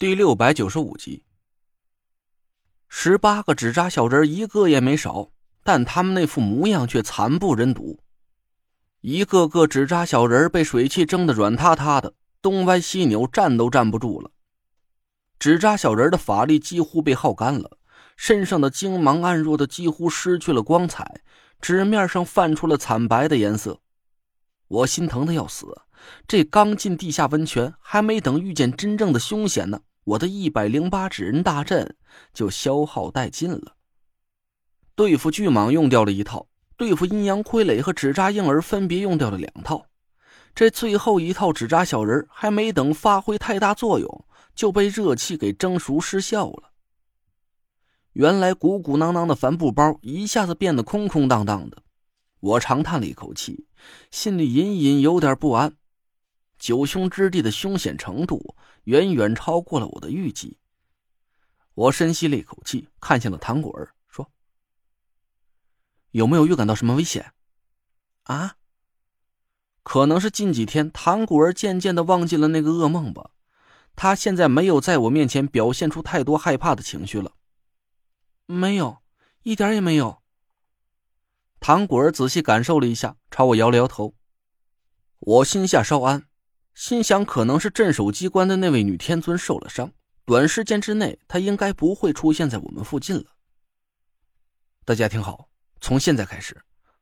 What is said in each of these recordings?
第六百九十五集，十八个纸扎小人一个也没少，但他们那副模样却惨不忍睹。一个个纸扎小人被水汽蒸得软塌塌的，东歪西扭，站都站不住了。纸扎小人的法力几乎被耗干了，身上的精芒暗弱的几乎失去了光彩，纸面上泛出了惨白的颜色。我心疼的要死，这刚进地下温泉，还没等遇见真正的凶险呢。我的一百零八纸人大阵就消耗殆尽了。对付巨蟒用掉了一套，对付阴阳傀儡和纸扎婴儿分别用掉了两套。这最后一套纸扎小人还没等发挥太大作用，就被热气给蒸熟失效了。原来鼓鼓囊囊的帆布包一下子变得空空荡荡的，我长叹了一口气，心里隐隐有点不安。九凶之地的凶险程度远远超过了我的预计。我深吸了一口气，看向了唐果儿，说：“有没有预感到什么危险？”啊？可能是近几天唐果儿渐渐的忘记了那个噩梦吧。他现在没有在我面前表现出太多害怕的情绪了。没有，一点也没有。唐果儿仔细感受了一下，朝我摇了摇头。我心下稍安。心想，可能是镇守机关的那位女天尊受了伤，短时间之内她应该不会出现在我们附近了。大家听好，从现在开始，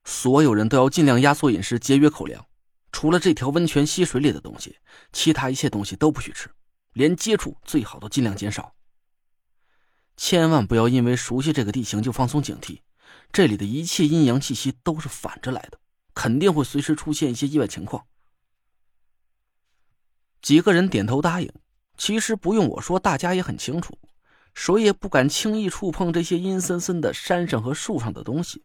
所有人都要尽量压缩饮食，节约口粮。除了这条温泉溪水里的东西，其他一切东西都不许吃，连接触最好都尽量减少。千万不要因为熟悉这个地形就放松警惕，这里的一切阴阳气息都是反着来的，肯定会随时出现一些意外情况。几个人点头答应。其实不用我说，大家也很清楚，谁也不敢轻易触碰这些阴森森的山上和树上的东西。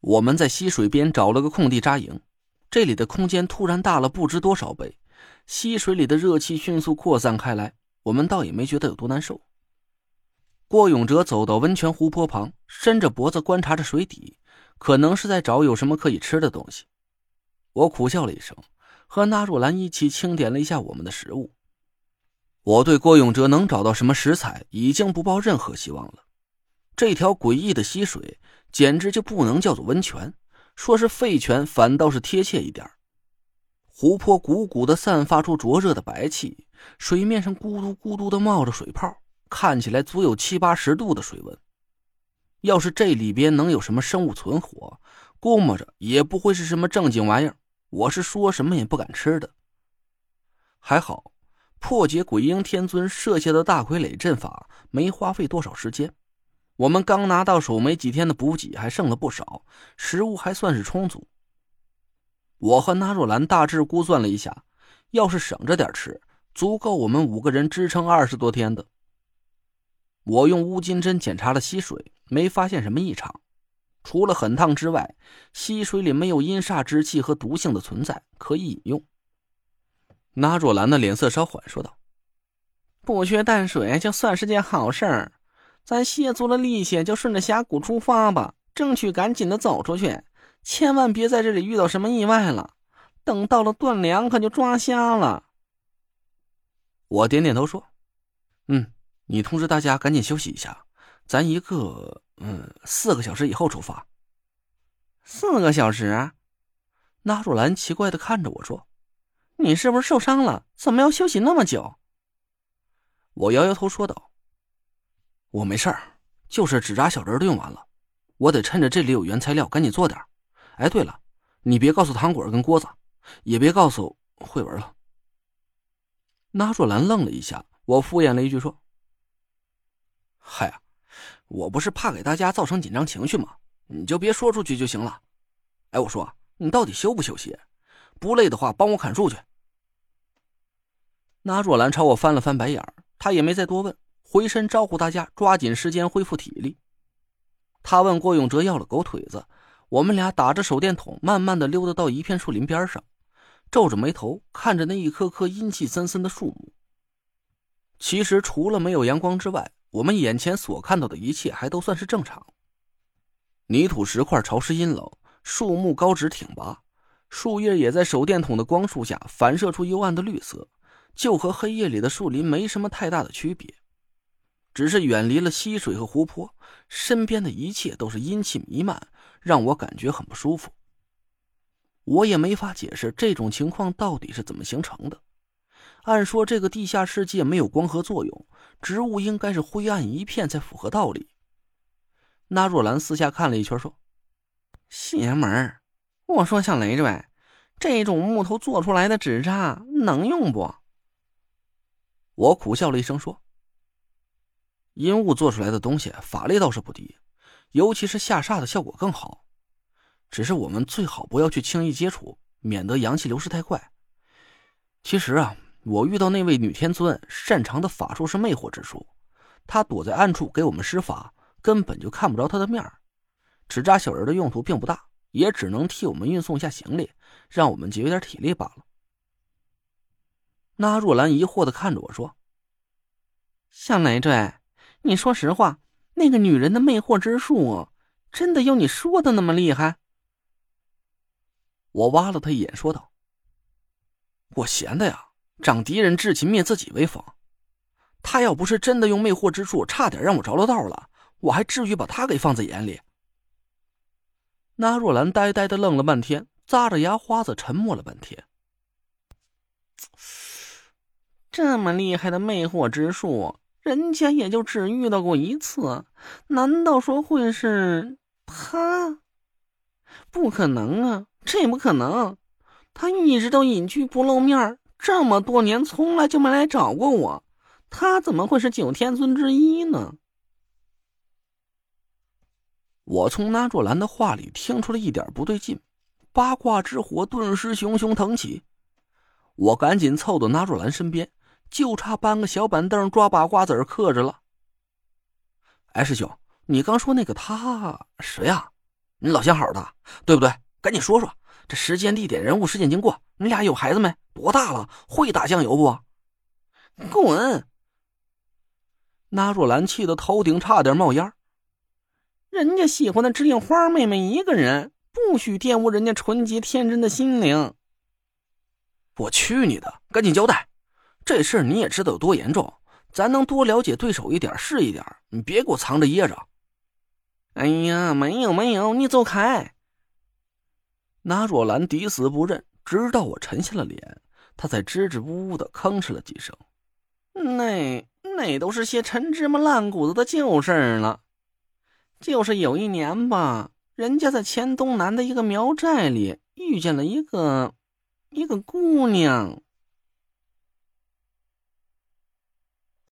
我们在溪水边找了个空地扎营，这里的空间突然大了不知多少倍，溪水里的热气迅速扩散开来，我们倒也没觉得有多难受。郭永哲走到温泉湖泊旁，伸着脖子观察着水底，可能是在找有什么可以吃的东西。我苦笑了一声。和纳若兰一起清点了一下我们的食物。我对郭永哲能找到什么食材已经不抱任何希望了。这条诡异的溪水简直就不能叫做温泉，说是废泉反倒是贴切一点。湖泊鼓鼓的散发出灼热的白气，水面上咕嘟咕嘟的冒着水泡，看起来足有七八十度的水温。要是这里边能有什么生物存活，估摸着也不会是什么正经玩意儿。我是说什么也不敢吃的。还好，破解鬼婴天尊设下的大傀儡阵法没花费多少时间。我们刚拿到手没几天的补给还剩了不少，食物还算是充足。我和纳若兰大致估算了一下，要是省着点吃，足够我们五个人支撑二十多天的。我用乌金针检查了溪水，没发现什么异常。除了很烫之外，溪水里没有阴煞之气和毒性的存在，可以饮用。那若兰的脸色稍缓，说道：“不缺淡水，就算是件好事儿。咱歇足了力气，就顺着峡谷出发吧，争取赶紧的走出去，千万别在这里遇到什么意外了。等到了断粮，可就抓瞎了。”我点点头说：“嗯，你通知大家赶紧休息一下，咱一个。”嗯，四个小时以后出发。四个小时？纳若兰奇怪的看着我说：“你是不是受伤了？怎么要休息那么久？”我摇摇头说道：“我没事儿，就是纸扎小人都用完了，我得趁着这里有原材料赶紧做点。哎，对了，你别告诉糖果跟郭子，也别告诉慧文了。”纳若兰愣了一下，我敷衍了一句说：“嗨呀。”我不是怕给大家造成紧张情绪吗？你就别说出去就行了。哎，我说你到底休不休息？不累的话，帮我砍树去。那若兰朝我翻了翻白眼儿，她也没再多问，回身招呼大家抓紧时间恢复体力。他问郭永哲要了狗腿子，我们俩打着手电筒，慢慢的溜达到一片树林边上，皱着眉头看着那一棵棵阴气森森的树木。其实除了没有阳光之外，我们眼前所看到的一切还都算是正常。泥土石块潮湿阴冷，树木高直挺拔，树叶也在手电筒的光束下反射出幽暗的绿色，就和黑夜里的树林没什么太大的区别，只是远离了溪水和湖泊，身边的一切都是阴气弥漫，让我感觉很不舒服。我也没法解释这种情况到底是怎么形成的。按说这个地下世界没有光合作用，植物应该是灰暗一片才符合道理。那若兰四下看了一圈，说：“邪门！我说小雷赘，这种木头做出来的纸扎能用不？”我苦笑了一声，说：“阴雾做出来的东西法力倒是不低，尤其是下煞的效果更好。只是我们最好不要去轻易接触，免得阳气流失太快。其实啊。”我遇到那位女天尊，擅长的法术是魅惑之术。她躲在暗处给我们施法，根本就看不着她的面儿。纸扎小人的用途并不大，也只能替我们运送一下行李，让我们节约点体力罢了。那若兰疑惑的看着我说：“向雷坠，你说实话，那个女人的魅惑之术，真的有你说的那么厉害？”我挖了他一眼，说道：“我闲的呀。”长敌人志气灭自己威风，他要不是真的用魅惑之术，差点让我着了道了，我还至于把他给放在眼里？那若兰呆呆的愣了半天，咂着牙花子沉默了半天。这么厉害的魅惑之术，人家也就只遇到过一次，难道说会是他？不可能啊，这不可能，他一直都隐居不露面这么多年从来就没来找过我，他怎么会是九天尊之一呢？我从那若兰的话里听出了一点不对劲，八卦之火顿时熊熊腾起。我赶紧凑到那若兰身边，就差搬个小板凳抓把瓜子嗑着了。哎，师兄，你刚说那个他谁呀？你老相好的，对不对？赶紧说说这时间、地点、人物、事件经过。你俩有孩子没？多大了？会打酱油不？滚！那若兰气得头顶差点冒烟。人家喜欢的只有花妹妹一个人，不许玷污人家纯洁天真的心灵。我去你的！赶紧交代，这事儿你也知道有多严重，咱能多了解对手一点是一点，你别给我藏着掖着。哎呀，没有没有，你走开！那若兰抵死不认。直到我沉下了脸，她才支支吾吾的吭哧了几声。那那都是些陈芝麻烂谷子的旧事儿了。就是有一年吧，人家在黔东南的一个苗寨里遇见了一个一个姑娘。